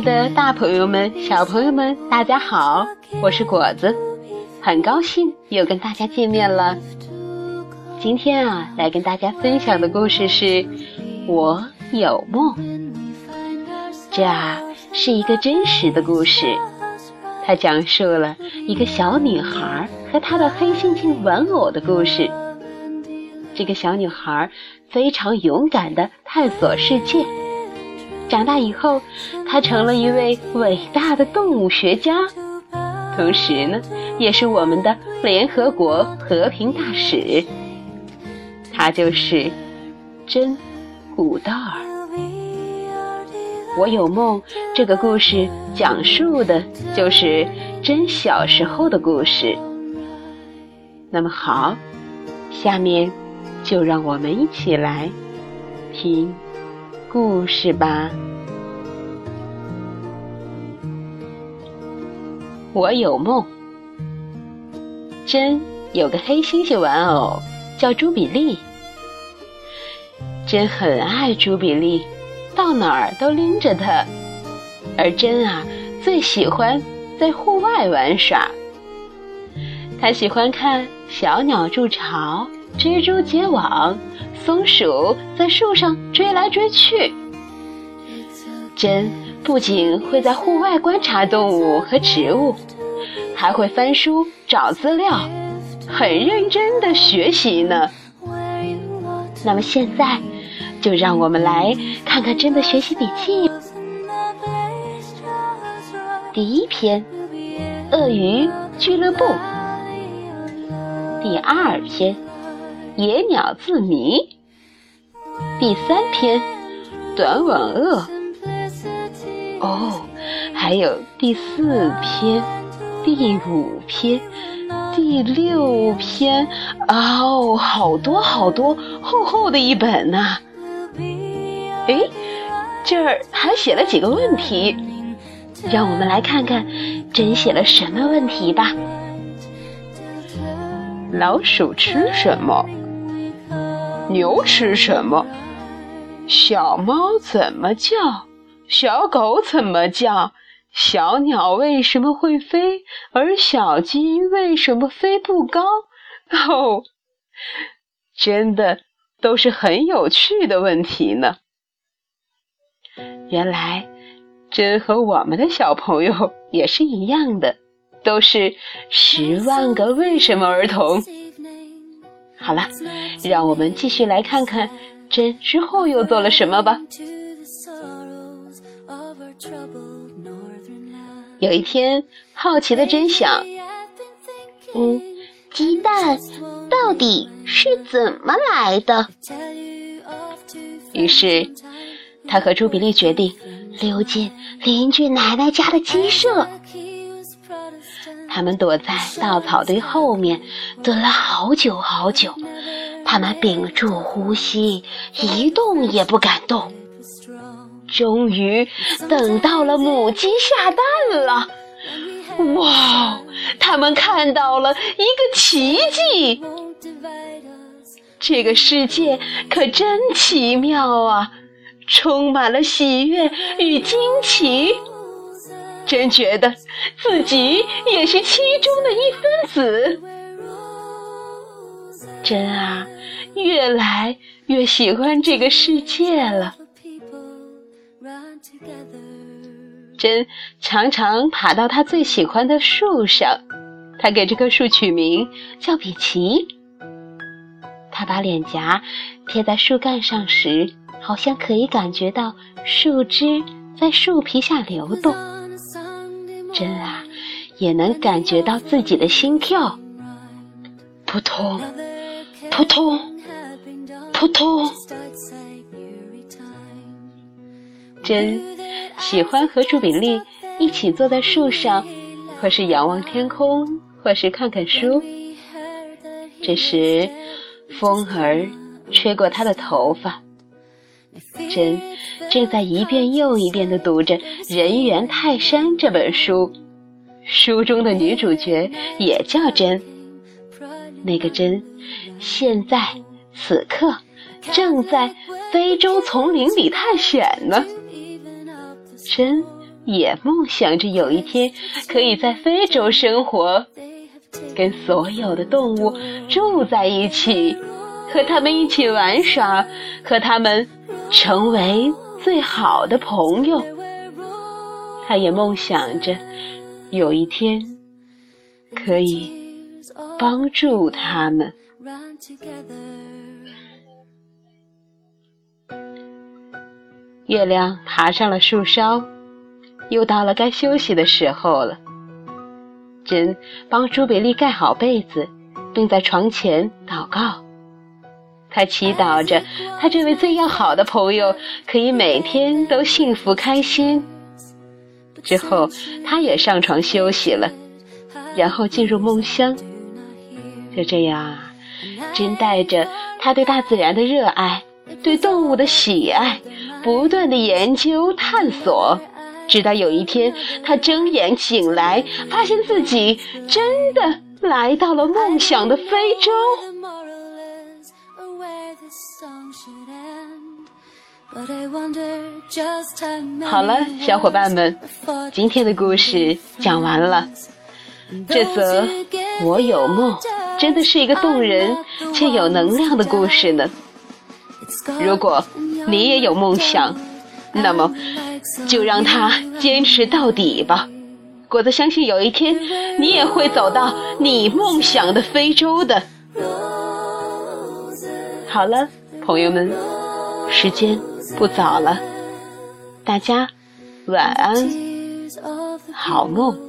的大朋友们、小朋友们，大家好，我是果子，很高兴又跟大家见面了。今天啊，来跟大家分享的故事是《我有梦》。这啊是一个真实的故事，它讲述了一个小女孩和她的黑猩猩玩偶的故事。这个小女孩非常勇敢地探索世界。长大以后，他成了一位伟大的动物学家，同时呢，也是我们的联合国和平大使。他就是真古道尔。我有梦这个故事讲述的就是真小时候的故事。那么好，下面就让我们一起来听。故事吧。我有梦。真有个黑猩猩玩偶，叫朱比利。真很爱朱比利，到哪儿都拎着它。而真啊，最喜欢在户外玩耍。他喜欢看小鸟筑巢，蜘蛛结网。松鼠在树上追来追去，真不仅会在户外观察动物和植物，还会翻书找资料，很认真的学习呢。那么现在，就让我们来看看真的学习笔记。第一篇，鳄鱼俱乐部。第二篇，野鸟自谜。第三篇，短吻鳄。哦，还有第四篇、第五篇、第六篇。哦，好多好多，厚厚的一本呐。哎，这儿还写了几个问题，让我们来看看真写了什么问题吧。老鼠吃什么？牛吃什么？小猫怎么叫？小狗怎么叫？小鸟为什么会飞？而小鸡为什么飞不高？哦，真的都是很有趣的问题呢。原来，真和我们的小朋友也是一样的，都是十万个为什么儿童。好了，让我们继续来看看。真之后又做了什么吧？有一天，好奇的真想，嗯，鸡蛋到底是怎么来的？于是，他和朱比利决定溜进邻居奶奶家的鸡舍。他们躲在稻草堆后面，蹲了好久好久。他们屏住呼吸，一动也不敢动。终于等到了母鸡下蛋了，哇！他们看到了一个奇迹。这个世界可真奇妙啊，充满了喜悦与惊奇。真觉得自己也是其中的一分子。真啊！越来越喜欢这个世界了。真常常爬到他最喜欢的树上，他给这棵树取名叫比奇。他把脸颊贴在树干上时，好像可以感觉到树枝在树皮下流动。真啊，也能感觉到自己的心跳，扑通，扑通。扑通！真喜欢和朱比利一起坐在树上，或是仰望天空，或是看看书。这时，风儿吹过他的头发。真正在一遍又一遍地读着《人猿泰山》这本书，书中的女主角也叫真。那个真，现在此刻。正在非洲丛林里探险呢，真也梦想着有一天可以在非洲生活，跟所有的动物住在一起，和他们一起玩耍，和他们成为最好的朋友。他也梦想着有一天可以帮助他们。月亮爬上了树梢，又到了该休息的时候了。珍帮朱比利盖好被子，并在床前祷告。他祈祷着，他这位最要好的朋友可以每天都幸福开心。之后，他也上床休息了，然后进入梦乡。就这样，真带着他对大自然的热爱，对动物的喜爱。不断的研究探索，直到有一天，他睁眼醒来，发现自己真的来到了梦想的非洲。好了，小伙伴们，今天的故事讲完了。这则《我有梦》真的是一个动人且有能量的故事呢。如果你也有梦想，那么就让它坚持到底吧。果子相信有一天，你也会走到你梦想的非洲的。好了，朋友们，时间不早了，大家晚安，好梦。